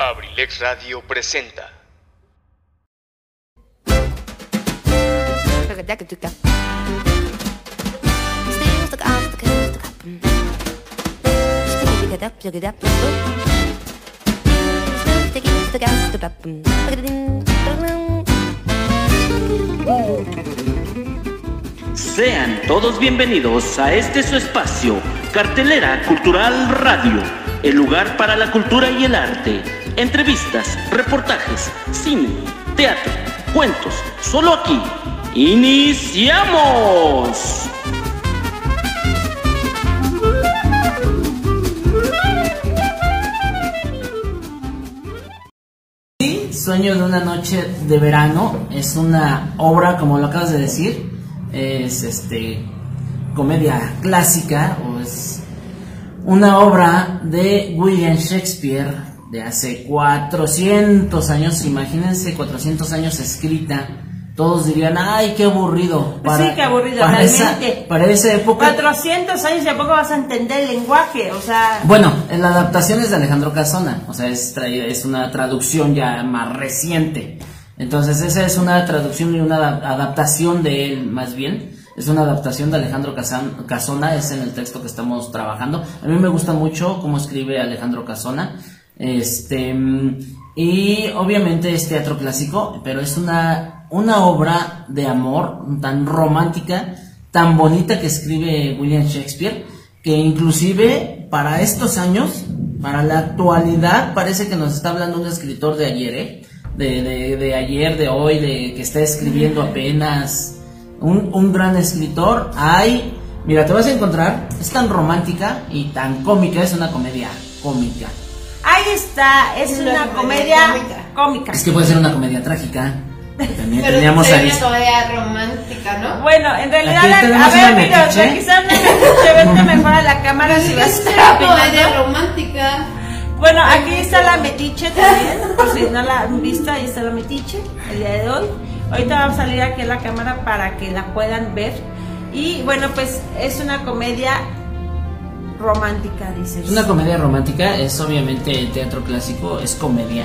Abrilex Radio presenta. Sean todos bienvenidos a este su espacio, Cartelera Cultural Radio, el lugar para la cultura y el arte. Entrevistas, reportajes, cine, teatro, cuentos, solo aquí. ¡Iniciamos! Sueño de una noche de verano es una obra, como lo acabas de decir, es este comedia clásica o es una obra de William Shakespeare de hace 400 años, imagínense 400 años escrita. Todos dirían, ay, qué aburrido. Pues sí, qué aburrido, para realmente. Esa, para esa época. 400 años y a poco vas a entender el lenguaje, o sea... Bueno, la adaptación es de Alejandro Casona, o sea, es, traída- es una traducción ya más reciente. Entonces, esa es una traducción y una ada- adaptación de él, más bien. Es una adaptación de Alejandro Casan- Casona, es en el texto que estamos trabajando. A mí me gusta mucho cómo escribe Alejandro Casona. Este, y obviamente es teatro clásico, pero es una, una obra de amor tan romántica, tan bonita que escribe William Shakespeare, que inclusive para estos años, para la actualidad, parece que nos está hablando un escritor de ayer, ¿eh? de, de, de ayer, de hoy, de que está escribiendo apenas. Un, un gran escritor. Hay, mira, te vas a encontrar, es tan romántica y tan cómica, es una comedia cómica. Ahí está, es Es una una comedia comedia cómica. cómica. Es que puede ser una comedia trágica. También Pero teníamos ahí. una comedia romántica, ¿no? Bueno, en realidad, Aquí a ver, mira, metiche. quizás una metiche, vente mejor a la cámara si vas a una comedia romántica. Bueno, aquí está la metiche también, por si no la han visto, ahí está la metiche el día de hoy. Ahorita va a salir aquí a la cámara para que la puedan ver. Y bueno, pues es una comedia romántica, dices. Es una comedia romántica, es obviamente teatro clásico, es comedia.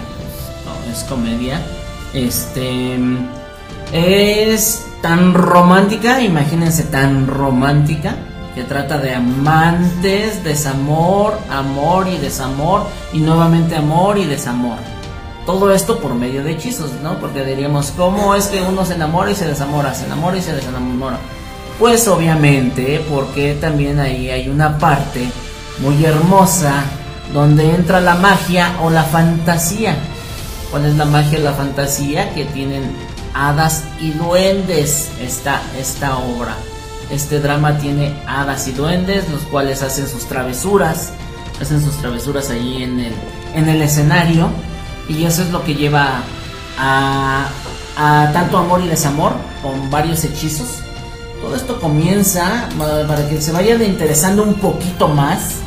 No, es comedia. Este. Es tan romántica, imagínense, tan romántica, que trata de amantes, desamor, amor y desamor, y nuevamente amor y desamor. Todo esto por medio de hechizos, ¿no? Porque diríamos, ¿cómo es que uno se enamora y se desamora? Se enamora y se desamora. Pues obviamente, porque también ahí hay una parte muy hermosa donde entra la magia o la fantasía. ¿Cuál es la magia o la fantasía? Que tienen hadas y duendes esta, esta obra. Este drama tiene hadas y duendes, los cuales hacen sus travesuras, hacen sus travesuras ahí en el, en el escenario. Y eso es lo que lleva a tanto amor y desamor con varios hechizos. Todo esto comienza para que se vayan interesando un poquito más.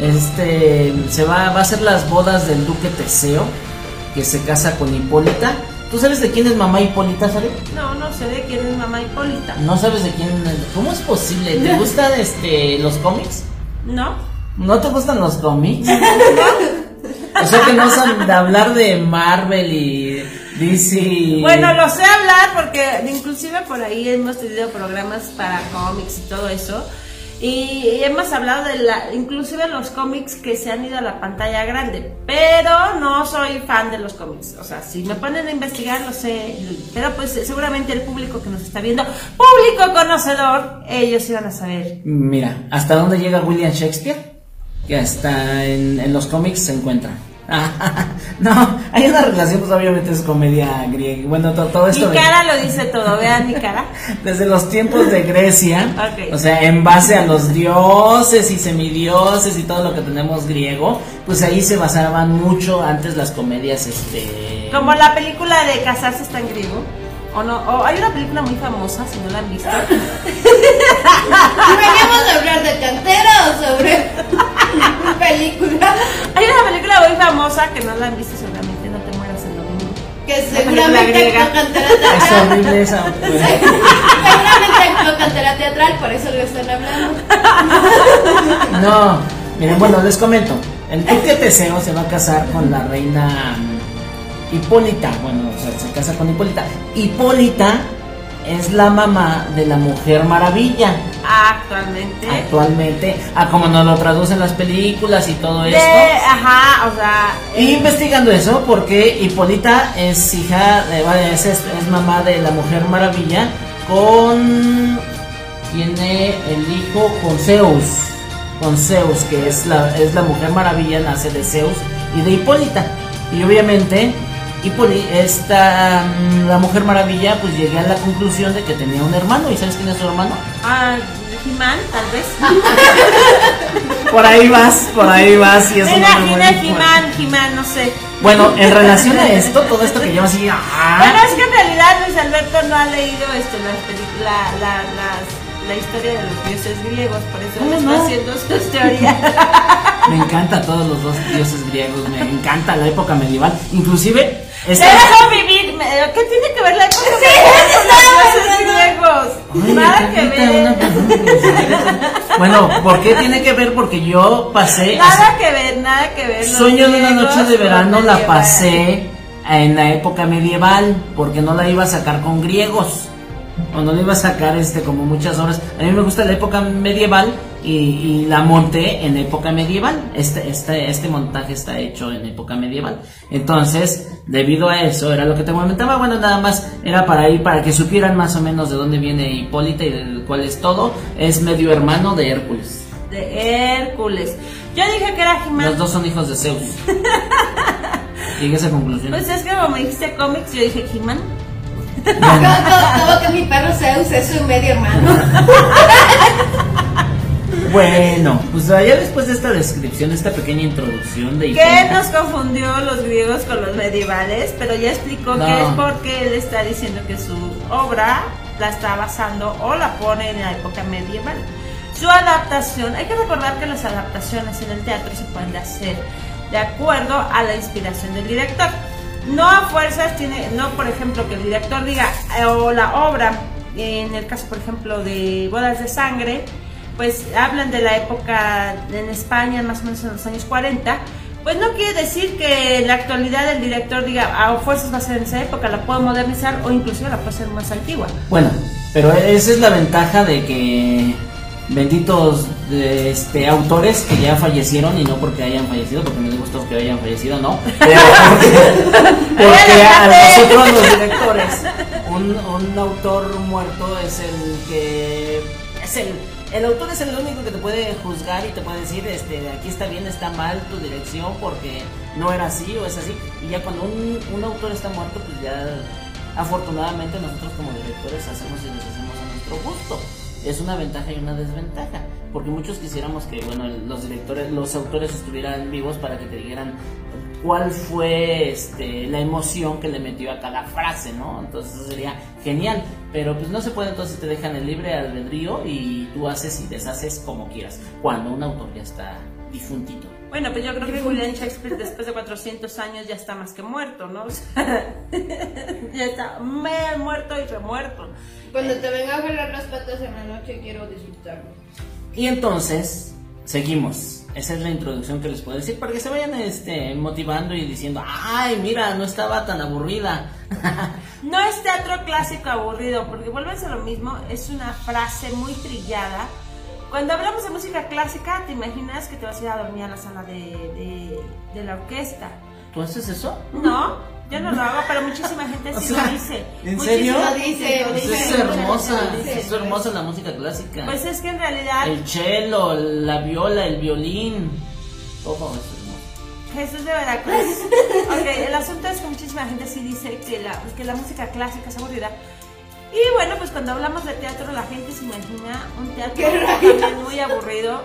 Este se va, va a ser las bodas del duque Teseo, que se casa con Hipólita. ¿Tú sabes de quién es mamá Hipólita, sabes? No, no sé de quién es mamá Hipólita. No sabes de quién. ¿Cómo es posible? ¿Te gustan este los cómics? ¿No? ¿No te gustan los cómics? o sea que no saben de hablar de Marvel y DC. Bueno, lo sé hablar porque inclusive por ahí hemos tenido programas para cómics y todo eso. Y hemos hablado de la, inclusive los cómics que se han ido a la pantalla grande, pero no soy fan de los cómics. O sea, si me ponen a investigar, lo sé, pero pues seguramente el público que nos está viendo, público conocedor, ellos iban a saber. Mira, ¿hasta dónde llega William Shakespeare? Que hasta en, en los cómics se encuentra. no, hay una relación, pues obviamente es comedia griega. Bueno, to- todo, Mi esto de- cara lo dice todo, vean mi cara. desde los tiempos de Grecia, o sea, en base a los dioses y semidioses y todo lo que tenemos griego, pues ahí se basaban mucho antes las comedias, este... Como la película de Casarse está en griego. O no, o hay una película muy famosa, si no la han visto. ¿Veníamos a hablar de cantera o sobre película? Hay una película muy famosa que no la han visto seguramente, no te mueras el domingo. Que seguramente cantera Es teatral. horrible esa... Seguramente actuó cantera teatral, por eso lo están hablando. No, miren, bueno, les comento. El duque Teseo se va a casar con la reina mm, Hipólita. Bueno, o sea, se casa con Hipólita. Hipólita es la mamá de la Mujer Maravilla. Actualmente. Actualmente, a como nos lo traducen las películas y todo De, esto. ajá, o sea. Y eh, investigando eso, porque Hipólita es hija, de, es, es- es mamá de la Mujer Maravilla, con. Tiene el hijo con Zeus. Con Zeus, que es la, es la Mujer Maravilla, nace de Zeus y de Hipólita. Y obviamente, Hipoli- esta, mm, la Mujer Maravilla, pues llegué a la conclusión de que tenía un hermano. ¿Y sabes quién es su hermano? Ah, He-Man, tal vez. Por ahí vas, por ahí vas. Y es Me un fuerte. He-Man, He-Man, no sé. Bueno, en relación a esto, todo esto que yo así. ah, Bueno, es que en realidad Luis Alberto no ha leído este, las la, las- la historia de los dioses griegos, por eso ¿Cómo él no? está haciendo sus teorías. Me encanta todos los dos dioses griegos, me encanta la época medieval. Inclusive, ¿Qué tiene que ver la época medieval con los dioses griegos? Nada que ver. Bueno, ¿por qué tiene que ver? Porque yo pasé... Nada que ver, nada que ver. Sueño de una noche de verano la pasé en la época medieval, porque no la iba a sacar con griegos. O no la iba a sacar este como muchas horas. A mí me gusta la época medieval y, y la monté en época medieval. Este, este, este montaje está hecho en época medieval. Entonces, debido a eso, era lo que te comentaba. Bueno, nada más era para ir, para que supieran más o menos de dónde viene Hipólita y del cuál es todo. Es medio hermano de Hércules. De Hércules. Yo dije que era He-Man. Los dos son hijos de Zeus. Llegué a esa conclusión. Pues es que como me dijiste cómics, yo dije He-Man. Todo, todo, todo que mi perro Zeus es su medio hermano. Bueno, pues ya después de esta descripción, esta pequeña introducción de Que nos confundió los griegos con los medievales, pero ya explicó No. que es porque él está diciendo que su obra la está basando o la pone en la época medieval. Su adaptación, hay que recordar que las adaptaciones en el teatro se pueden hacer de acuerdo a la inspiración del director. No a fuerzas tiene, no por ejemplo que el director diga, eh, o la obra, en el caso por ejemplo de Bodas de Sangre, pues hablan de la época en España, más o menos en los años 40, pues no quiere decir que en la actualidad el director diga, a fuerzas va a ser en esa época, la puedo modernizar o inclusive la puedo hacer más antigua. Bueno, pero esa es la ventaja de que benditos este autores que ya fallecieron y no porque hayan fallecido, porque me gusta que hayan fallecido, no, pero porque, porque a nosotros los directores, un, un autor muerto es el que es el el autor es el único que te puede juzgar y te puede decir, este, aquí está bien, está mal tu dirección porque no era así o es así. Y ya cuando un, un autor está muerto, pues ya afortunadamente nosotros como directores hacemos y deshacemos a nuestro gusto. Es una ventaja y una desventaja, porque muchos quisiéramos que bueno, los directores, los autores estuvieran vivos para que te dijeran cuál fue este, la emoción que le metió a cada frase, ¿no? Entonces eso sería genial, pero pues no se puede, entonces te dejan el libre albedrío y tú haces y deshaces como quieras, cuando un autor ya está difuntito. Bueno, pues yo creo que William Shakespeare después de 400 años ya está más que muerto, ¿no? O sea, ya está me- muerto y remuerto. Cuando te venga a jalar las patas en la noche quiero disfrutarlo. Y entonces, seguimos. Esa es la introducción que les puedo decir para que se vayan este, motivando y diciendo, ay, mira, no estaba tan aburrida. No es teatro clásico aburrido, porque vuelves a lo mismo, es una frase muy trillada. Cuando hablamos de música clásica, te imaginas que te vas a ir a dormir a la sala de, de- de la orquesta. ¿Tú haces eso? No, yo no lo hago, pero muchísima gente O sí sea, lo dice. ¿en Muchísima serio? Lo dice, lo lo Pues dice. es hermosa, es hermosa la música clásica. Pues es que en realidad El cello, la viola, el violín, todo es hermoso. Jesús de Veracruz. Ok, el asunto es que muchísima gente sí dice que la, que la música clásica es aburrida. Y bueno, pues cuando hablamos de teatro, la gente se imagina un teatro muy aburrido.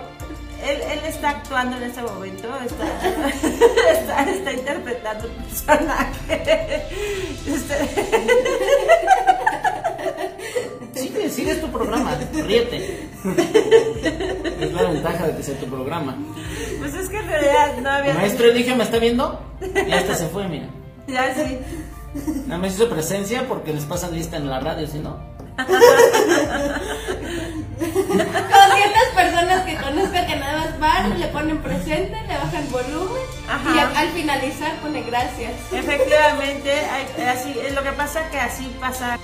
Él, él está actuando en este momento, está, está, está interpretando un personaje. Sigue, sigue es tu programa, ríete. Es la ventaja de que sea tu programa. pues es que en realidad no había. Maestro Eligio, ¿me está viendo? Y hasta se fue, mira. Ya sí. Nada más hizo presencia porque les pasan lista en la radio, si no. 200 personas que conozco que nada más van, le ponen presente, le bajan volumen Ajá. y al, al finalizar pone gracias. Efectivamente, hay- así, es lo que pasa que así pasa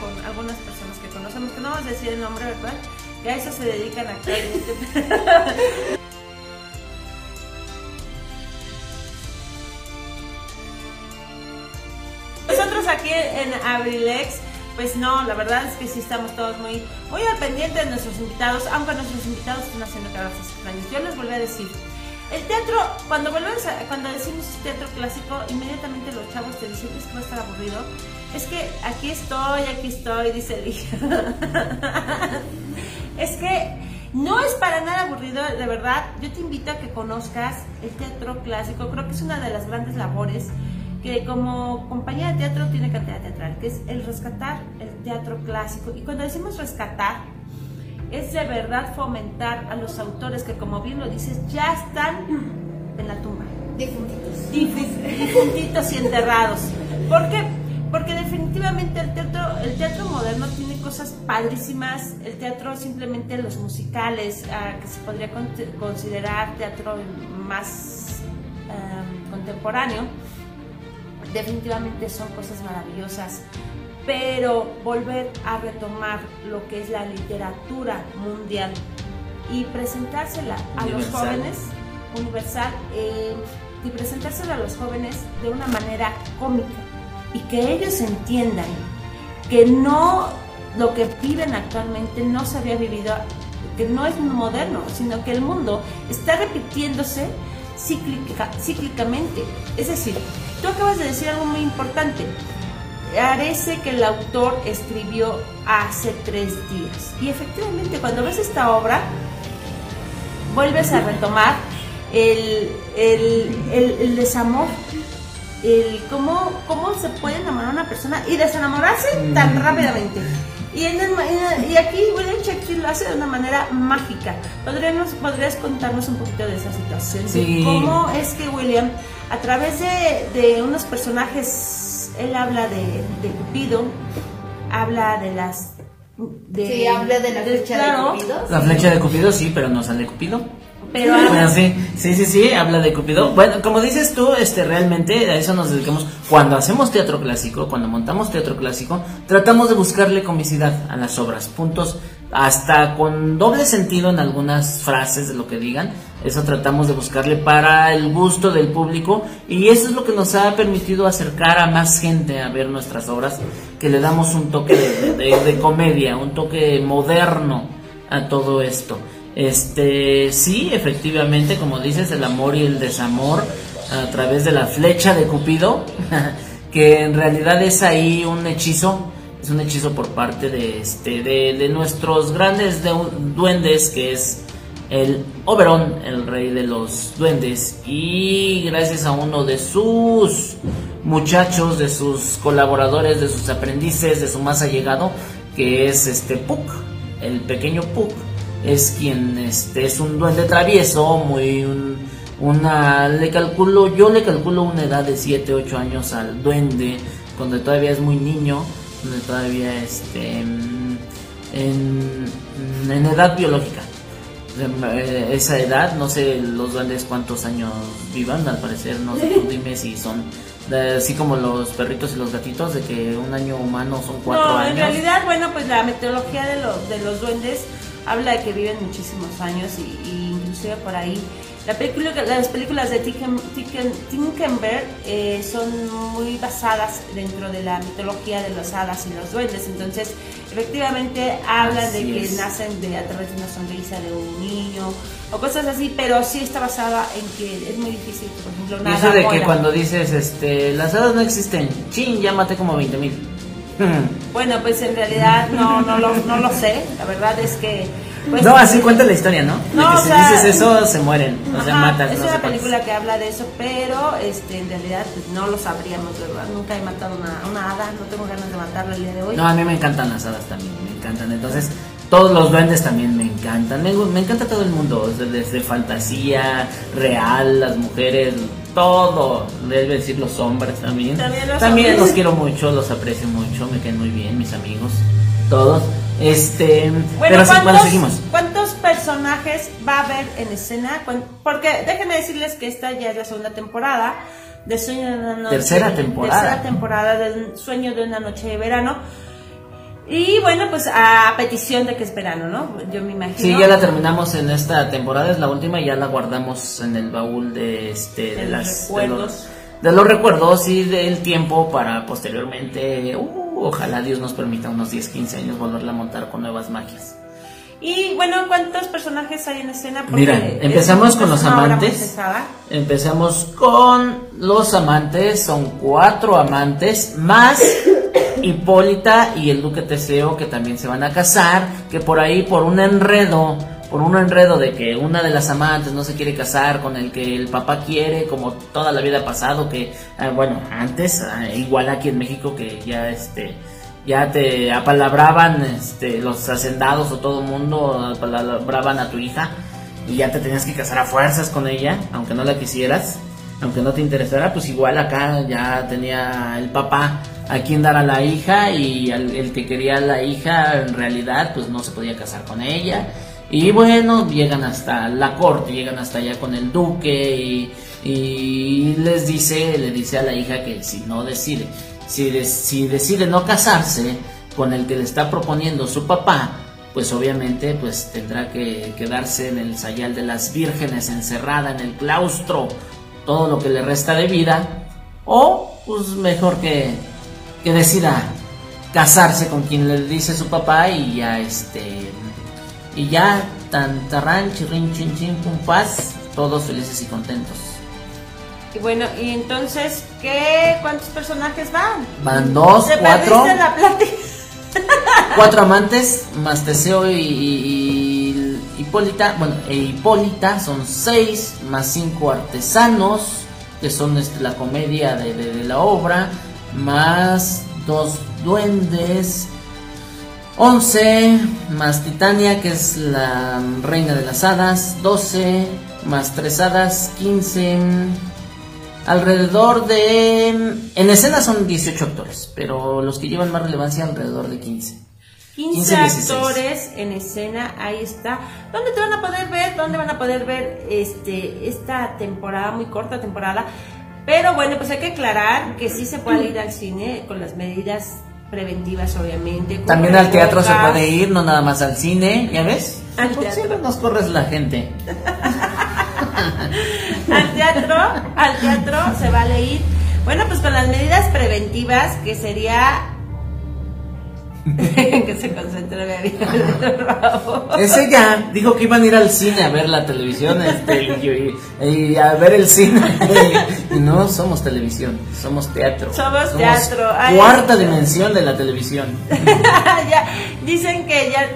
con algunas personas que conocemos, que no vamos a decir el nombre, ¿verdad? Que a eso se dedican actualmente. en Abrilex, pues no, la verdad es que sí estamos todos muy, muy al pendiente de nuestros invitados, aunque nuestros invitados están haciendo cabezas extrañas. Yo les volví a decir, el teatro, cuando volvemos cuando decimos teatro clásico, inmediatamente los chavos te dicen es que va a estar aburrido. Es que aquí estoy, aquí estoy, dice el hijo. es que no es para nada aburrido, de verdad. Yo te invito a que conozcas el teatro clásico. Creo que es una de las grandes labores que como compañía de teatro tiene cantidad teatral, que es el rescatar el teatro clásico. Y cuando decimos rescatar, es de verdad fomentar a los autores que, como bien lo dices, ya están en la tumba Difuntitos. difu- difuntitos y enterrados. ¿Por qué? Porque definitivamente el teatro, el teatro moderno tiene cosas padrísimas. El teatro simplemente los musicales, ah, que se podría con- considerar teatro más em, contemporáneo, definitivamente son cosas maravillosas. Pero volver a retomar lo que es la literatura mundial y presentársela a los jóvenes universal eh, y presentárselo a los jóvenes de una manera cómica y que ellos entiendan que no lo que viven actualmente no se había vivido, que no es moderno, sino que el mundo está repitiéndose cíclica- cíclicamente. Es decir, tú acabas de decir algo muy importante. Parece que el autor escribió hace tres días. Y efectivamente, cuando ves esta obra, vuelves a retomar el, el, el- el desamor, el cómo, cómo se puede enamorar una persona y desenamorarse tan rápidamente. Y, en el- y aquí William Shakespeare lo hace de una manera mágica. ¿Podríamos, ¿Podrías contarnos un poquito de esa situación? Sí. ¿Cómo es que William, a través de, de unos personajes, él habla de, de Cupido, habla de las... De, Sí, habla de la flecha claro, de Cupido. La flecha de Cupido sí, pero no sale Cupido. Pero habla- Bueno, sí, sí, sí, sí, habla de Cupido. Bueno, como dices tú, este, realmente a eso nos dedicamos. Cuando hacemos teatro clásico, cuando montamos teatro clásico, tratamos de buscarle comicidad a las obras, puntos, hasta con doble sentido en algunas frases de lo que digan. Eso tratamos de buscarle para el gusto del público y eso es lo que nos ha permitido acercar a más gente a ver nuestras obras, que le damos un toque de, de- de comedia, un toque moderno a todo esto. Este, sí, efectivamente, como dices, el amor y el desamor a través de la flecha de Cupido, que en realidad es ahí un hechizo, es un hechizo por parte de este, de, de nuestros grandes deu- duendes, que es el Oberón, el rey de los duendes, y gracias a uno de sus muchachos, de sus colaboradores, de sus aprendices, de su más allegado, que es este Puck, el pequeño Puck, es quien este es un duende travieso, muy un- una le calculo, yo le calculo una edad de 7, 8 años al duende, donde todavía es muy niño, donde todavía este en, edad biológica. Eh, esa edad, no sé los duendes cuántos años vivan, al parecer, no sé, tú dime si son así como los perritos y los gatitos, de que un año humano son cuatro no, años. en realidad, bueno, pues la meteorología de, los de los duendes habla de que viven muchísimos años y, y inclusive por ahí. La película, las películas de Tinken- Tinken- Tinkenberg eh, son muy basadas dentro de la mitología de las hadas y los duendes, entonces efectivamente hablan de Así que es. nacen de, a través de una sonrisa de un niño o cosas así, pero sí está basada en que es muy difícil, por ejemplo, una eso de que cuando dices, este, las hadas no existen, chin, maté como 20 mil. Bueno, pues en realidad no, no, lo, no lo sé. La verdad es que. Pues, no, así cuenta la historia, ¿no? No, de que o si sea, dices eso, se mueren, o sea, ajá, matas. Es no una película que habla de eso, pero este, en realidad pues, no lo sabríamos, ¿verdad? Nunca he matado una, una hada, no tengo ganas de matarla el día de hoy. No, a mí me encantan las hadas también, me encantan. Entonces, todos los duendes también me encantan. Me, me encanta todo el mundo, desde, desde fantasía, real, las mujeres, todo. Debe decir los hombres también. También los También hombres. los quiero mucho, los aprecio mucho, me caen muy bien, mis amigos, todos. Este, Bueno, pero sí, bueno, ¿cuántos, seguimos. ¿cuántos personajes va a haber en escena? Porque déjenme decirles que esta ya es la segunda temporada de Sueño de una noche. Tercera temporada. Tercera temporada del Sueño de una noche de verano. Y bueno, pues a petición de que es verano, ¿no? Yo me imagino. Sí, ya la terminamos en esta temporada, es la última, y ya la guardamos en el baúl de este de, De los las de recuerdos. los, de los recuerdos y del tiempo para posteriormente, uh, ojalá Dios nos permita unos 10, 15 años volverla a montar con nuevas magias. Y bueno, ¿cuántos personajes hay en escena? Porque Mira, empezamos con los amantes. Empezamos con los amantes, son cuatro amantes, más Hipólita y el Duque Teseo que también se van a casar, que por ahí por un enredo, por un enredo de que una de las amantes no se quiere casar con el que el papá quiere, como toda la vida ha pasado, que ah, bueno, antes, ah, igual aquí en México que ya este ya te apalabraban este, los hacendados o todo el mundo apalabraban a tu hija y ya te tenías que casar a fuerzas con ella, aunque no la quisieras, aunque no te interesara, pues igual acá ya tenía el papá a quien dar a la hija y al- el que quería a la hija en realidad pues no se podía casar con ella. Y bueno, llegan hasta la corte, llegan hasta allá con el duque y, y les dice, le dice a la hija que si no decide, si, de- si decide no casarse con el que le está proponiendo su papá, pues obviamente pues tendrá que quedarse en el sayal de las vírgenes, encerrada en el claustro, todo lo que le resta de vida, o pues mejor que, que decida casarse con quien le dice su papá y ya este y ya tan tarran chirrin chin chin pum paz todos felices y contentos Y bueno, y entonces, ¿qué? ¿Cuántos personajes van? van dos cuatro la plática. cuatro amantes más Teseo y, y- y Hipólita bueno e Hipólita son seis más cinco artesanos que son este, la comedia de, de- de la obra más dos duendes 11 más Titania, que es la reina de las hadas, 12 más tres hadas, 15. Alrededor de... En escena son 18 actores, pero los que llevan más relevancia alrededor de 15. 15, 15, 16. actores en escena, ahí está. ¿Dónde te van a poder ver? ¿Dónde van a poder ver este esta temporada, muy corta temporada? Pero bueno, pues hay que aclarar que sí se puede ir al cine con las medidas preventivas, obviamente. También al teatro se puede ir, no nada más al cine, ¿ya ves? Al Pues teatro. siempre nos corres la gente. al teatro, al teatro se vale ir. Bueno, pues con las medidas preventivas, que sería que se concentre bien, por favor. Ese ya dijo que iban a ir al cine a ver la televisión este, y, a ver el cine. Y no somos televisión, somos teatro. Somos teatro. Ay, cuarta dimensión de la televisión. ya, dicen que ya,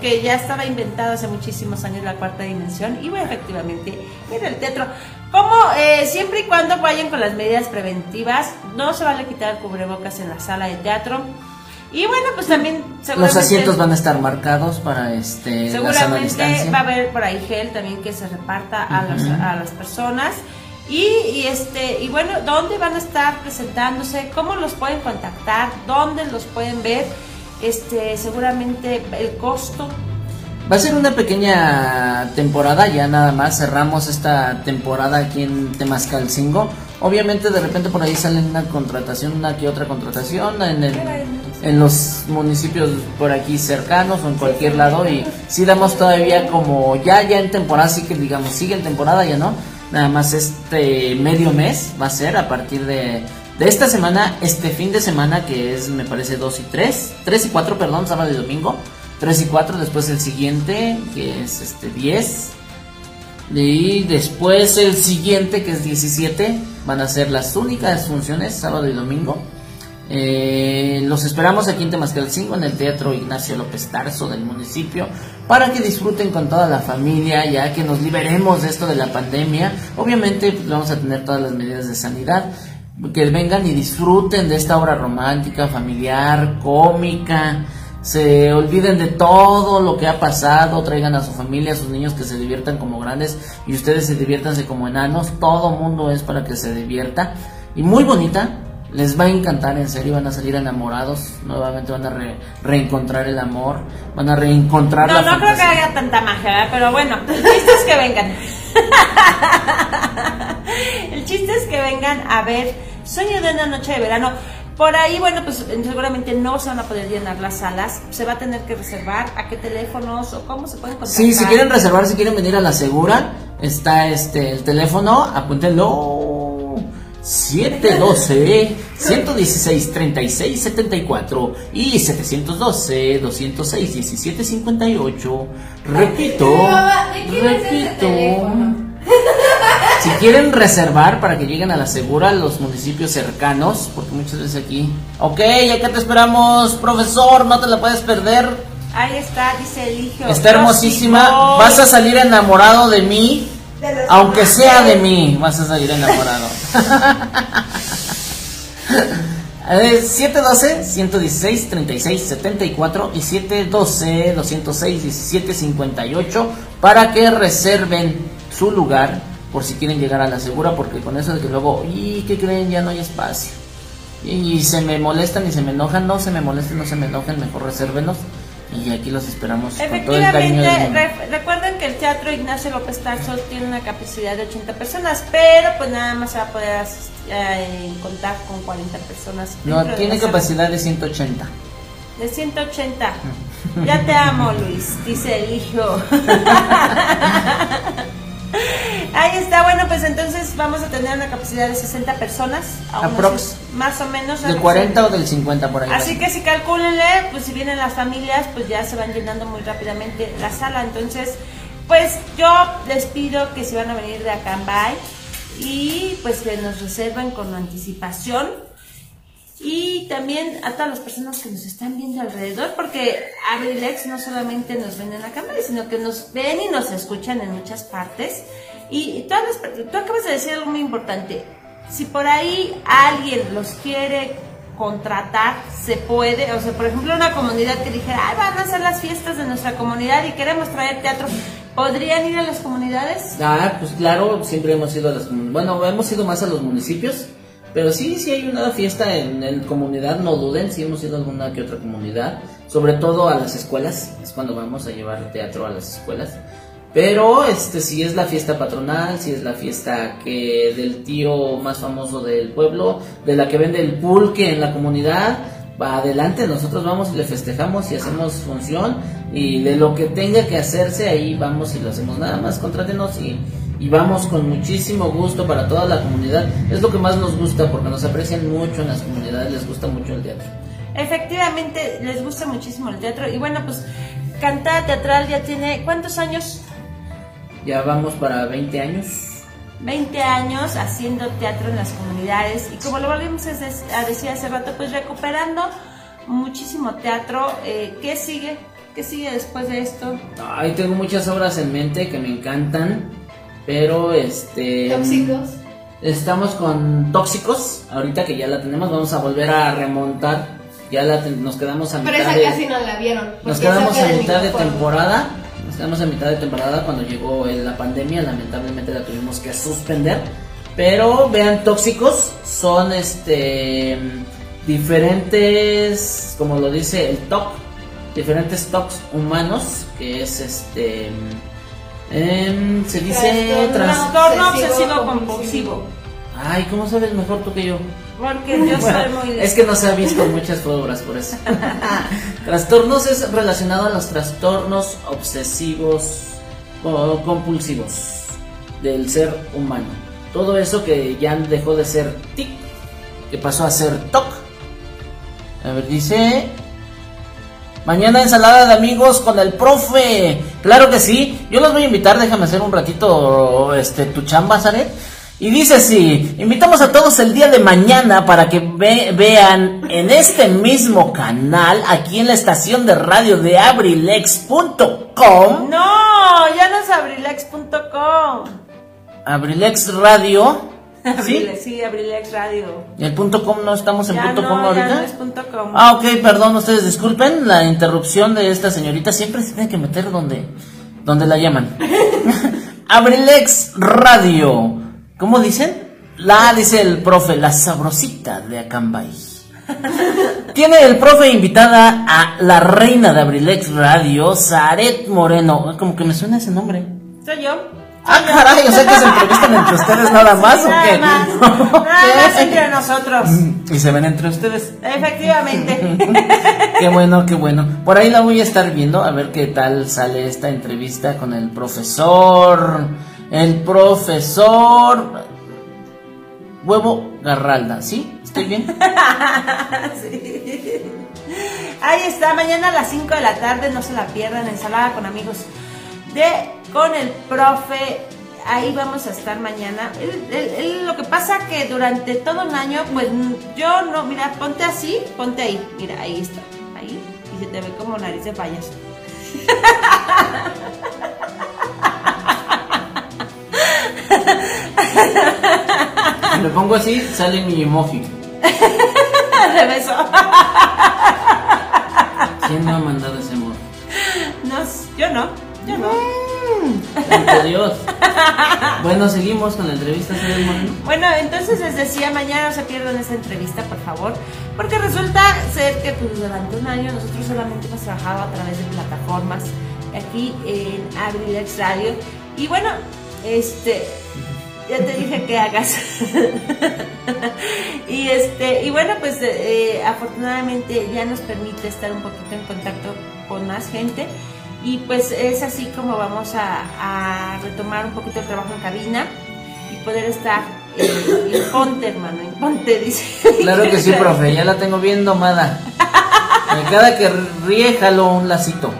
que ya estaba inventado hace muchísimos años la cuarta dimensión y bueno, efectivamente en el teatro. Como eh, siempre y cuando vayan con las medidas preventivas, no se vale quitar el cubrebocas en la sala de teatro. Y bueno, pues también Los seguramente- asientos van a estar marcados para este Seguramente va a haber por ahí gel también que se reparta a, las, a las personas. Y, y este y bueno, ¿dónde van a estar presentándose? ¿Cómo los pueden contactar? ¿Dónde los pueden ver? Este, seguramente el costo. Va a ser una pequeña temporada, ya nada más cerramos esta temporada aquí en Temascalcingo. Obviamente de repente por ahí sale una contratación, una que otra contratación en, el- en los municipios por aquí cercanos o en cualquier lado y sí damos todavía como ya ya en temporada, sí que digamos sigue en temporada ya no, nada más este medio mes va a ser a partir de, de esta semana, este fin de semana que es me parece 2 y 3, 3 y 4 perdón, sábado y domingo. 3 y 4, después el siguiente, que es este 10. Y después el siguiente, que es 17, van a ser las únicas funciones, sábado y domingo. Eh, los esperamos aquí en Temascalcingo, en el Teatro Ignacio López Tarso del municipio, para que disfruten con toda la familia, ya que nos liberemos de esto de la pandemia. Obviamente pues, vamos a tener todas las medidas de sanidad, que vengan y disfruten de esta obra romántica, familiar, cómica, se olviden de todo lo que ha pasado, traigan a su familia, a sus niños que se diviertan como grandes y ustedes se diviértanse como enanos, todo mundo es para que se divierta y muy bonita, les va a encantar, en serio, van a salir enamorados, nuevamente van a re- reencontrar el amor, van a reencontrar No, la no creo que haga tanta magia, ¿verdad? pero bueno, el chiste es que vengan. El chiste es que vengan a ver Sueño de una noche de verano. Por ahí, bueno, pues seguramente no se van a poder llenar las salas. Se va a tener que reservar. ¿A qué teléfonos o cómo se pueden contactar? Sí, si quieren reservar, si quieren venir a la segura, está este el teléfono, apúntenlo. 712 116 36 74 y 712 206 17 58. Repito, Mi mamá, ¿de quién es ese repito. Si quieren reservar para que lleguen a la segura los municipios cercanos, porque muchas veces aquí. Ok, acá te esperamos, profesor, no te la puedes perder. Ahí está, dice Eligio. Está hermosísima. Vas a salir enamorado de mí. De Aunque demás. sea de mí, vas a salir enamorado. Eh, 712-116-36-74 y 712-206-1758 para que reserven su lugar por si quieren llegar a la segura, porque con eso de que luego, ¿y qué creen? Ya no hay espacio. Y, se me molestan y se me enojan, no se me molesten, no se me enojen, mejor resérvenos y aquí los esperamos con todo el cariño del Efectivamente, mundo. re- recuerden que el Teatro Ignacio López Tarso tiene una capacidad de 80 personas, pero pues nada más se va a poder asist- eh, contar con 40 personas. No, de tiene sala. capacidad de 180. De 180. Ya te amo, Luis, dice el hijo. Ahí está, bueno, pues entonces vamos a tener una capacidad de 60 personas. Aprox. Más o menos. ¿Del algo 40 o del 50 por ahí? Así que si calcúlenle, pues si vienen las familias, pues ya se van llenando muy rápidamente la sala. Entonces, pues yo les pido que si van a venir de Acambay y pues que nos reserven con anticipación. Y también a todas las personas que nos están viendo alrededor, porque Abrilex no solamente nos ven en Acambay, sino que nos ven y nos escuchan en muchas partes. Y, per- tú acabas de decir algo muy importante. Si por ahí alguien los quiere contratar, se puede, o sea, por ejemplo, una comunidad que dijera, ay, van a hacer las fiestas de nuestra comunidad y queremos traer teatro, ¿podrían ir a las comunidades? Ah, pues claro, siempre hemos ido a las comun- Bueno, hemos ido más a los municipios. Pero sí, sí hay una fiesta en, en comunidad, no duden, sí hemos ido a alguna que otra comunidad. Sobre todo a las escuelas, es cuando vamos a llevar teatro a las escuelas. Pero este si es la fiesta patronal, si es la fiesta que del tío más famoso del pueblo, de la que vende el pulque en la comunidad, va adelante, nosotros vamos y le festejamos y hacemos función y de lo que tenga que hacerse ahí vamos y lo hacemos nada más, contrátenos y, y vamos con muchísimo gusto para toda la comunidad. Es lo que más nos gusta porque nos aprecian mucho en las comunidades, les gusta mucho el teatro. Efectivamente, les gusta muchísimo el teatro. Y bueno, pues Cantada Teatral ya tiene, ¿cuántos años? Ya vamos para 20 años. 20 años haciendo teatro en las comunidades y como lo volvimos a decir hace rato, pues recuperando muchísimo teatro. Eh, ¿Qué sigue? ¿Qué sigue después de esto? Ay, tengo muchas obras en mente que me encantan, pero este... Tóxicos. Estamos con Tóxicos, ahorita que ya la tenemos, vamos a volver a remontar. Ya la nos quedamos a Pero mitad esa de, casi no la vieron. nos quedamos a mitad de temporada. Quedamos a mitad de temporada cuando llegó la pandemia, lamentablemente la tuvimos que suspender. Pero vean, Tóxicos son este diferentes, como lo dice el TOC, diferentes TOCs humanos, que es este em, se dice Trastorno. tras Trastorno obsesivo compulsivo. Ay, ¿cómo sabes mejor tú que yo? Porque yo soy muy... es que no se ha visto muchas obras por eso. trastornos es relacionado a los trastornos obsesivos o compulsivos del ser humano. Todo eso que ya dejó de ser tic, que pasó a ser toc. A ver, dice. Mañana ensalada de amigos con el profe. Claro que sí. Yo los voy a invitar. Déjame hacer un ratito este tu chamba, Zaret. Y dice así, invitamos a todos el día de mañana para que ve- vean en este mismo canal, aquí en la estación de radio de abrilex.com, No, ya no es abrilex.com. Abrilex Radio, ¿Sí? Sí, Abrilex Radio. ¿El punto com no estamos en Ya punto no, com ya ahorita? no es punto com. Ah, ok, perdón, ustedes disculpen la interrupción de esta señorita. Siempre se tiene que meter donde, donde la llaman. Abrilex Radio. ¿Cómo dicen? La, dice el profe, la sabrosita de Acambay. Tiene el profe invitada a la reina de Abrilex Radio, Zaret Moreno. Como que me suena ese nombre. Soy yo. Ah, caray, o sea que se entrevistan entre ustedes nada más o Nada qué? más. Nada más entre nosotros. Y se ven entre ustedes. Efectivamente. Qué bueno, qué bueno. Por ahí la voy a estar viendo a ver qué tal sale esta entrevista con el profesor. El profesor. Huevo Garralda, ¿sí? ¿Estoy bien? Ahí está, mañana a las 5 de la tarde, no se la pierdan, ensalada con amigos de con el profe. Ahí vamos a estar mañana. Él- lo que pasa que durante todo un año, pues yo no, mira, ponte así, ponte ahí, mira, ahí está, ahí, y se te ve como nariz de payaso. Si me pongo así, sale mi emoji. De beso. ¿Quién me ha mandado ese emoji? No, yo no, yo no. Santo Dios. Bueno, seguimos con la entrevista, señor Moreno. Bueno, entonces les decía, mañana no se pierdan esta entrevista, por favor, porque resulta ser que pues, durante un año nosotros solamente hemos trabajado a través de plataformas aquí en Abrilex Radio. Y bueno, este, ya te dije que hagas. y este, y bueno, pues eh, afortunadamente ya nos permite estar un poquito en contacto con más gente. Y pues es así como vamos a, a retomar un poquito el trabajo en cabina y poder estar eh, en ponte, hermano, en ponte, dice. Claro que sí, profe, ya la tengo bien domada. Me cada que ríe jalo un lacito.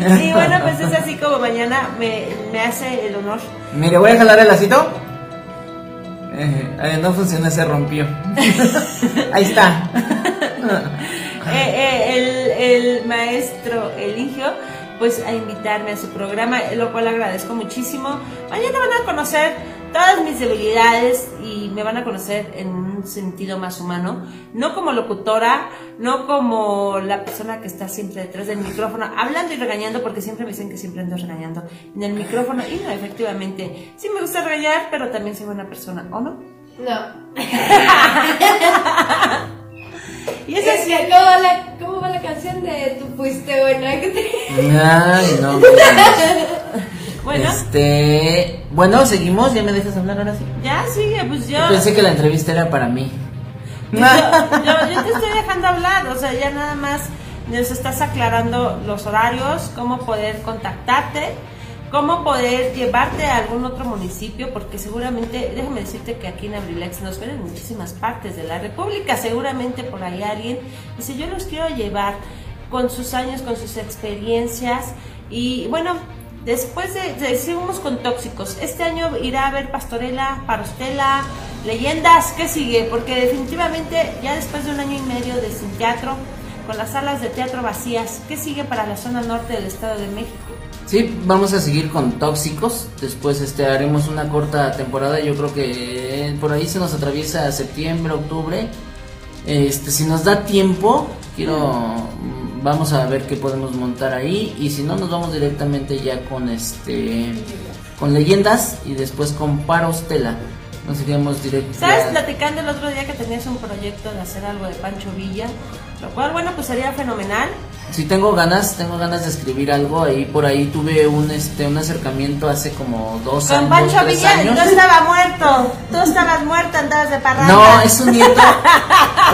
Y bueno, pues es así como mañana me, me hace el honor. Mire, voy a jalar el lacito. Eh, eh, no funciona, se rompió. Ahí está. Eh, eh, el, el maestro Eligio, pues a invitarme a su programa, lo cual agradezco muchísimo. Mañana van a conocer todas mis debilidades y me van a conocer en un sentido más humano, no como locutora, no como la persona que está siempre detrás del micrófono, hablando y regañando, porque siempre me dicen que siempre ando regañando en el micrófono, y no, efectivamente, sí me gusta regañar, pero también soy buena persona, ¿o no? No. Y es así. ¿cómo, va la, ¿Cómo va la canción de Tú fuiste buena? Ay, no. Bueno, Este, bueno, seguimos. ¿Ya me dejas hablar ahora sí? ya sigue, pues yo... Yo pensé que la entrevista era para mí. Yo, yo- yo te estoy dejando hablar, o sea, ya nada más nos estás aclarando los horarios, cómo poder contactarte, cómo poder llevarte a algún otro municipio, porque seguramente, déjame decirte que aquí en Abrilex nos ven en muchísimas partes de la República, seguramente por ahí alguien dice, yo los quiero llevar con sus años, con sus experiencias, y bueno, Después de, de- seguimos con tóxicos. Este año irá a haber pastorela, parostela, leyendas. ¿Qué sigue? Porque definitivamente ya después de un año y medio de sin teatro, con las salas de teatro vacías, ¿qué sigue para la zona norte del Estado de México? Sí, vamos a seguir con tóxicos. Después este haremos una corta temporada. Yo creo que eh, por ahí se nos atraviesa septiembre, octubre. Este, si nos da tiempo, quiero mm, vamos a ver qué podemos montar ahí y si no nos vamos directamente ya con este con leyendas y después con Parostela. Nos iríamos directo. ¿Sabes? Platicando el otro día que tenías un proyecto de hacer algo de Pancho Villa, lo cual, bueno, pues sería fenomenal. Sí tengo ganas, tengo ganas de escribir algo ahí por ahí tuve un este un acercamiento hace como dos Con años, Pancho tres Villa, años. yo estaba muerto. Tú estabas muerta, andabas de parranda. No, es un nieto,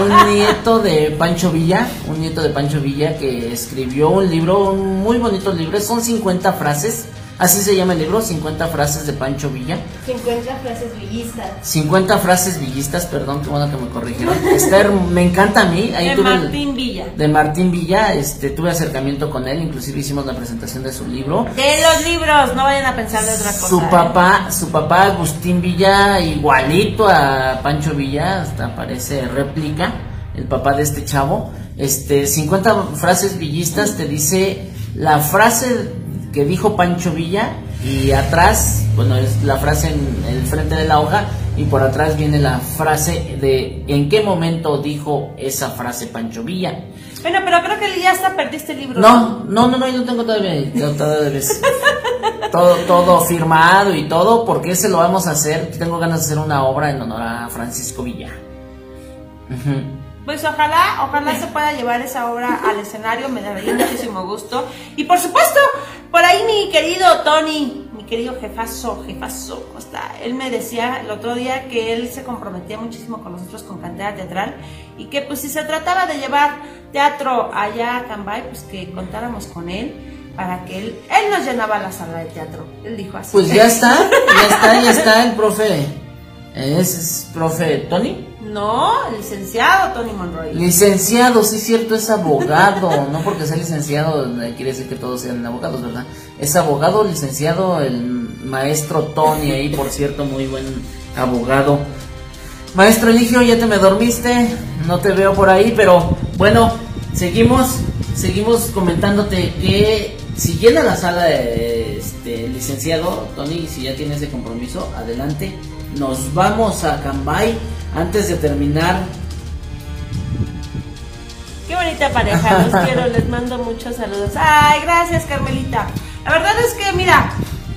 un nieto de Pancho Villa, un nieto de Pancho Villa que escribió un libro, un muy bonito libro, son 50 frases, así se llama el libro, 50 frases de Pancho Villa. 50 frases villistas. 50 frases villistas, perdón, qué bueno que me corrigieron. Está her- me encanta a mí, ahí de tuve el- Martín Villa. de Martín Villa, este tuve acercamiento con él, inclusive hicimos la presentación de su libro. De los libros, no vayan a pensar de otra cosa. Su ¿eh? papá, su papá Agustín Villa, igualito a Pancho Villa, hasta parece réplica, el papá de este chavo. Este, 50 frases villistas te dice la frase que dijo Pancho Villa y atrás, bueno, es la frase en el frente de la hoja y por atrás viene la frase de en qué momento dijo esa frase Pancho Villa. Bueno, pero creo que ya hasta perdiste el libro. No, no, no, no, yo no tengo todavía, yo todavía todo, todo firmado y todo, porque ese lo vamos a hacer. Tengo ganas de hacer una obra en honor a Francisco Villa. Pues ojalá, ojalá se pueda llevar esa obra al escenario, me daría muchísimo gusto. Y por supuesto, por ahí mi querido Tony, mi querido jefazo, jefazo, ¿cómo está? Él me decía el otro día que él se comprometía muchísimo con nosotros con cantera teatral y que pues si se trataba de llevar teatro allá a Cambay, pues que contáramos con él para que él, él nos llenaba la sala de teatro. Él dijo así. Pues ya está, ya está, ya está el profe. Es, es profe Tony. No, licenciado Tony Monroy. Licenciado, sí cierto, es abogado. No porque sea licenciado eh, quiere decir que todos sean abogados, ¿verdad? Es abogado, licenciado, el maestro Tony ahí, por cierto, muy buen abogado. Maestro Eligio, ya te me dormiste, no te veo por ahí, pero bueno, seguimos, seguimos comentándote que si llena la sala este licenciado Tony, si ya tiene ese compromiso, adelante. Nos vamos a Cambay antes de terminar Qué bonita pareja, los quiero, les mando muchos saludos. Ay, gracias Carmelita. La verdad es que, mira,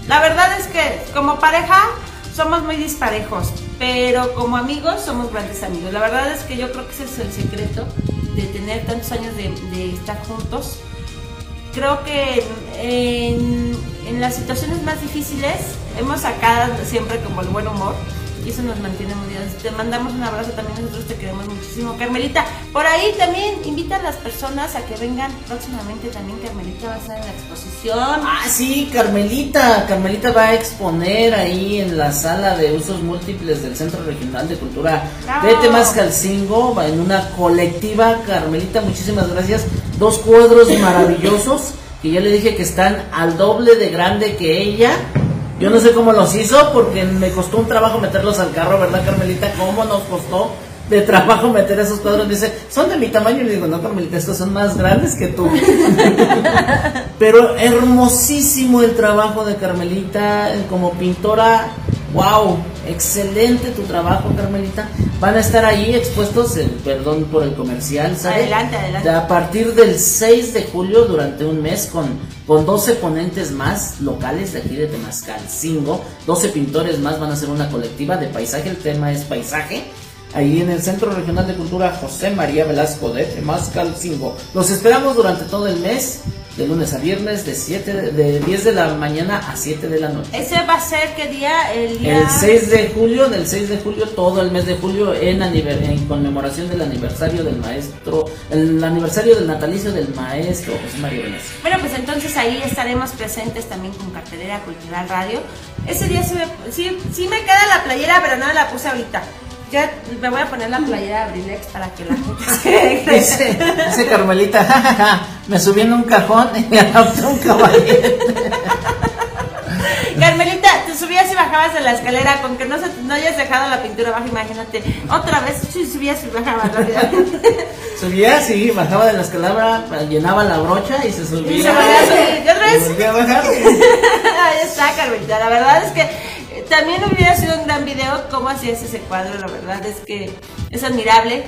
la verdad es que como pareja somos muy disparejos, pero como amigos somos grandes amigos. La verdad es que yo creo que ese es el secreto de tener tantos años de, de estar juntos. Creo que en, en las situaciones más difíciles hemos sacado siempre como el buen humor y eso nos mantiene muy unidos. Te mandamos un abrazo también, nosotros te queremos muchísimo. Carmelita, por ahí también invita a las personas a que vengan próximamente también. Carmelita va a estar en la exposición. Ah, sí, Carmelita. Carmelita va a exponer ahí en la sala de usos múltiples del Centro Regional de Cultura Bravo. de Temascalcingo, en una colectiva. Carmelita, muchísimas gracias. Dos cuadros maravillosos que ya le dije que están al doble de grande que ella. Yo no sé cómo los hizo porque me costó un trabajo meterlos al carro, ¿verdad, Carmelita? ¿Cómo nos costó de trabajo meter esos cuadros? Dice, son de mi tamaño. Y le digo, no, Carmelita, estos son más grandes que tú. Pero hermosísimo el trabajo de Carmelita como pintora. Wow, excelente tu trabajo, Carmelita. Van a estar ahí expuestos, perdón por el comercial, ¿sabe? Adelante, adelante. A partir del 6 de julio durante un mes con, con 12 ponentes más locales de aquí de Temascalcingo. 12 pintores más van a hacer una colectiva de paisaje. El tema es paisaje. Ahí en el Centro Regional de Cultura José María Velasco de Temascalcingo. Los esperamos durante todo el mes, de lunes a viernes, de, 7, de- de 10 de la mañana a 7 de la noche. Ese va a ser qué día? El día. El 6 de julio, del 6 de julio, todo el mes de julio, en, aniver- en conmemoración del aniversario del maestro, el aniversario del natalicio del maestro José María Velasco. Bueno, pues entonces ahí estaremos presentes también con Cartelera Cultural Radio. Ese día sí me, sí, sí me queda la playera, pero no la puse ahorita. Ya me voy a poner la playera de Abrilex para que la gente se Dice, dice Carmelita, "Ja, ja, ja, me subí en un cajón y me adopté un caballete. Carmelita, te subías y bajabas de la escalera con que no, se, no hayas dejado la pintura abajo, imagínate. Otra vez subías y bajabas rápidamente. Subía, sí, bajaba de la escalabra, llenaba la brocha y se subía. Y se volvía a subir. ¿Y otra vez? Y volvía a bajar. Ahí está, Carmelita. La verdad es que también hubiera sido un gran video cómo hacías ese cuadro. La verdad es que es admirable.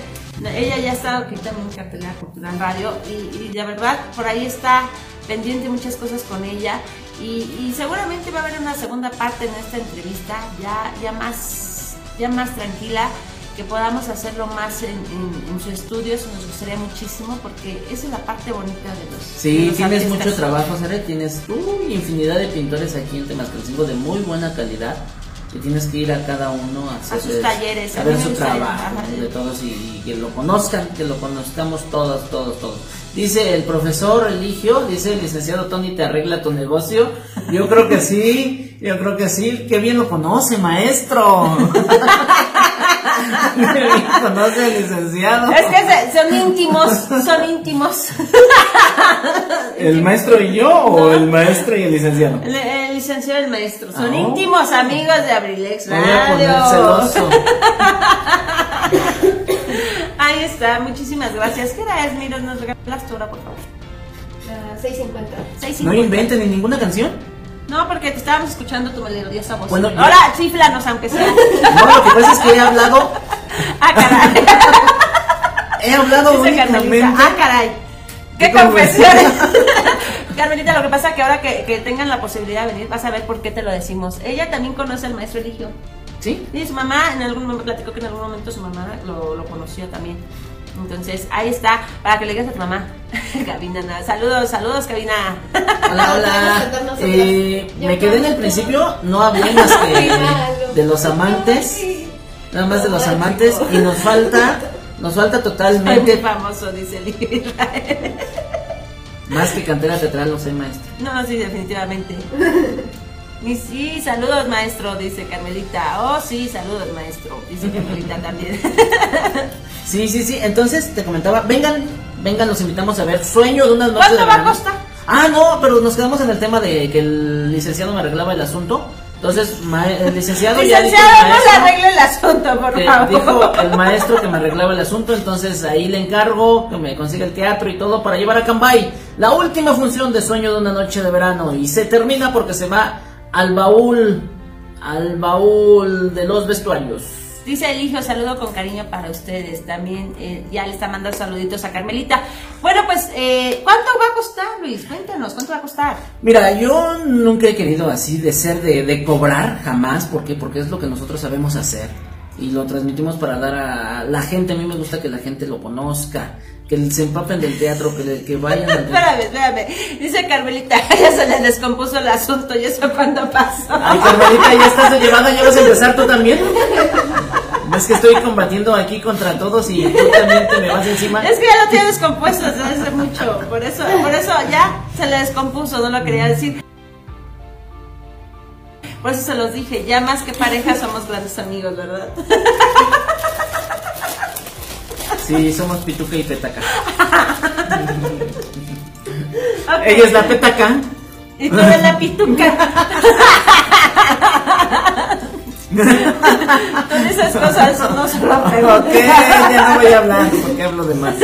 Ella ya ha estado aquí también en Cartelera Cultural Radio y, y la verdad por ahí está pendiente muchas cosas con ella y, y seguramente va a haber una segunda parte en esta entrevista ya, ya más ya más tranquila que podamos hacerlo más en, en- en su estudio eso nos gustaría muchísimo porque esa es la parte bonita de los de Sí, los tienes artistas. mucho trabajo, Sara. Tienes uy, infinidad de pintores aquí en Temascalcingo de muy buena calidad. Y tienes que ir a cada uno a, hacerles- sus talleres, a a ver su trabajo de todos y, y que lo conozcan, que lo conozcamos todos, todos, todos. Dice el profesor Eligio, dice el licenciado Tony, ¿te arregla tu negocio? Yo creo que sí, yo creo que sí. Qué bien lo conoce, maestro. Conoce el licenciado. Es que se- son íntimos, son íntimos. ¿El maestro y yo o el maestro y el licenciado? El, el licenciado y el maestro, son Ah, íntimos amigos de Abrilex Radio. Ahí está, muchísimas gracias. ¿Qué hora es? Mira, nos regalas tu hora, por favor. Ah, 650. Seis No inventen ni ninguna canción. No, porque te estábamos escuchando tu melodiosa voz. Bueno, yo- Ahora chiflanos, aunque sea. No, lo que pasa es que he hablado, Ah, caray. he hablado Dice Carmelita. únicamente. Ah, caray. ¡Qué ¿Qué confesiones! Carmelita, lo que pasa es que ahora que, que tengan la posibilidad de venir, vas a ver por qué te lo decimos. Ella también conoce al maestro Eligio. ¿Sí? Y su mamá, en algún momento, platicó que en algún momento su mamá lo, lo conoció también. Entonces, ahí está, para que le digas a tu mamá. Gabina, nada. Saludos, saludos, Gabina. Hola, hola. Eh, me quedé en el principio, no hablé más que de los amantes, nada más de los amantes y nos falta, nos falta Muy totalmente famoso, dice más que cantera teatral, lo sé, maestro. No, sí, definitivamente. Y sí, saludos maestro, dice Carmelita. Oh, sí, saludos maestro, dice Carmelita también. Sí, sí, sí. Entonces te comentaba, vengan, vengan, los invitamos a ver Sueño de unas noches ¿Cuánto de va a costar? Ah, no, pero nos quedamos en el tema de que el licenciado me arreglaba el asunto. Entonces, el licenciado ya dijo Licenciado, al no le maestro arregle el asunto, por que favor. dijo el maestro que me arreglaba el asunto, entonces ahí le encargo que me consiga el teatro y todo para llevar a Cambay la última función de Sueño de una noche de verano y se termina porque se va al baúl, al baúl de los vestuarios. Dice Eligio, saludo con cariño para ustedes. También eh, ya le está mandando saluditos a Carmelita. Bueno, pues, eh, ¿cuánto va a costar, Luis? Cuéntanos, ¿cuánto va a costar? Mira, yo nunca he querido así de ser de, de cobrar, jamás, ¿por qué? Porque es lo que nosotros sabemos hacer y lo transmitimos para dar a la gente, a mí me gusta que la gente lo conozca, que se empapen del teatro, que, le- que vayan al. Espérame, espérame. Dice Carmelita, ya se le descompuso el asunto. ¿Y eso cuándo pasó? Ay, Carmelita, ya estás de llevada, ya vas a empezar tú también. Es que estoy combatiendo aquí contra todos y tú también te me vas encima. Es que ya lo tiene descompuesto desde hace mucho. Por eso, por eso ya se le descompuso, no lo quería decir. Por eso se los dije, ya más que pareja somos grandes amigos, ¿verdad? Sí, somos Pituca y Petaca. Ella es la Petaca. Y tú eres la pituca. tú dices cosas, no se lo Ok, ya no voy a hablar porque hablo de más.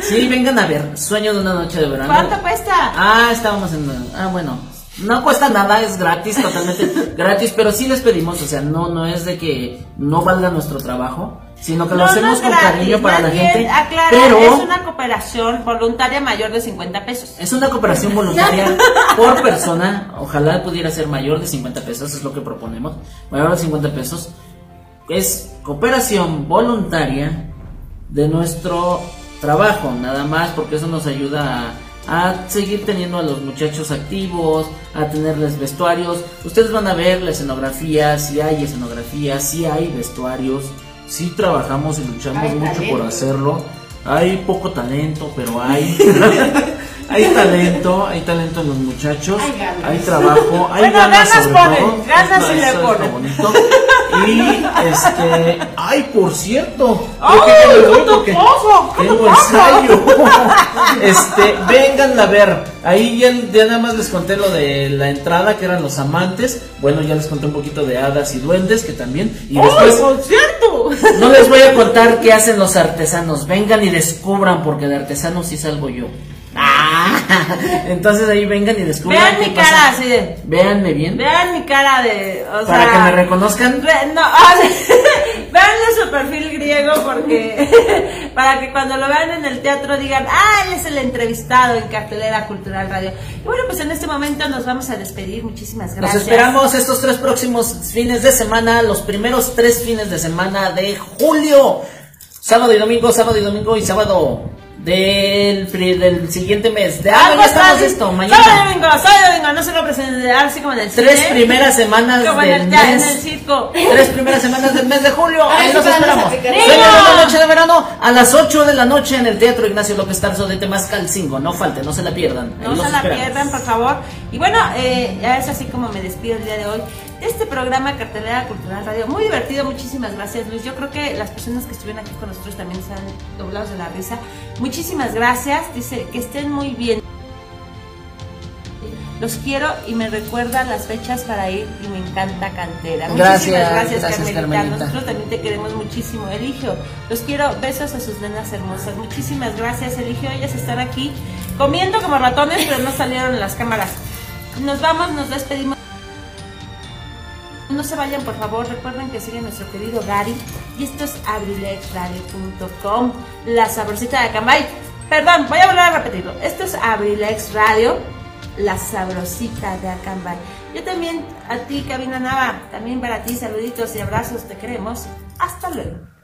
Sí, vengan a ver, Sueño de una noche de verano. ¿Cuánto cuesta? Ah, estábamos en. Ah, bueno. No cuesta nada, es gratis, totalmente gratis, pero sí les pedimos, o sea, no, no es de que no valga nuestro trabajo, sino que lo No, hacemos con gratis, cariño para la bien, gente. Aclara, pero es una cooperación voluntaria mayor de 50 pesos. es una cooperación voluntaria por persona, ojalá pudiera ser mayor de 50 pesos, es lo que proponemos, mayor de 50 pesos. Es cooperación voluntaria de nuestro trabajo, nada más, porque eso nos ayuda a, a seguir teniendo a los muchachos activos, a tenerles vestuarios. Ustedes van a ver la escenografía, si hay escenografía, si hay vestuarios, si trabajamos y luchamos Hay mucho talento. por hacerlo. Hay poco talento, pero hay. hay talento, hay talento en los muchachos, Hay ganas. hay trabajo, hay Bueno, ganas, ganas sobre ponen, todo. ganas sí le ponen. Y este, ay, por cierto, ¡Ay, creo que me voy qué te porque pasa! ¿Qué te tengo ensayo. Este, vengan a ver. Ahí ya, ya nada más les conté lo de la entrada, que eran los amantes. Bueno, ya les conté un poquito de hadas y duendes, que también. Y ¡Ay, después, no les voy a contar qué hacen los artesanos. Vengan y descubran, porque de artesano sí salgo yo. Entonces ahí vengan y descubran. Vean qué mi pasa. cara así de. Véanme bien. Vean mi cara de. O Para sea, que me reconozcan. No, veanle su perfil griego porque para que cuando lo vean en el teatro digan, ah, él es el entrevistado en Cartelera Cultural Radio. Y bueno, pues en este momento nos vamos a despedir. Muchísimas Nos gracias. esperamos estos tres próximos fines de semana, los primeros tres fines de semana de julio. Sábado y domingo, sábado y domingo y sábado del, del siguiente mes. De ah, estamos esto, Sábado mañana. domingo, sábado domingo, no se lo presenten así como en el Tres cine, primeras semanas como del el, tea- en mes. el circo. Tres primeras semanas del mes de julio. Ahí a esperamos. de una noche de verano a las 8 de la noche en el Teatro Ignacio López Tarso de Temascalcingo. No falte, no se la pierdan. No se la esperamos. pierdan, por favor. Y bueno, eh, ya es así como me despido el día de hoy de este programa Cartelera Cultural Radio. Muy divertido, muchísimas gracias Luis. Yo creo que las personas que estuvieron aquí con nosotros también se han doblados de la risa. Muchísimas gracias. Dice que estén muy bien. Los quiero y me recuerda las fechas para ir y me encanta Cantera. Gracias, Muchísimas gracias, gracias, Carmelita. Carmelita. Nosotros también te queremos muchísimo, Eligio. Los quiero, besos a sus nenas hermosas. Muchísimas gracias, Eligio. Ellas están aquí comiendo como ratones, pero no salieron en las cámaras. Nos vamos, nos despedimos. No se vayan, por favor. Recuerden que sigue nuestro querido Gary. Y esto es abrilexradio.com, la sabrosita de Acambay. Perdón, voy a volver a repetirlo. Esto es Abrilex Radio, la sabrosita de Acambay. Yo también, a ti, Cabina Nava, también para ti, saluditos y abrazos, te queremos. Hasta luego.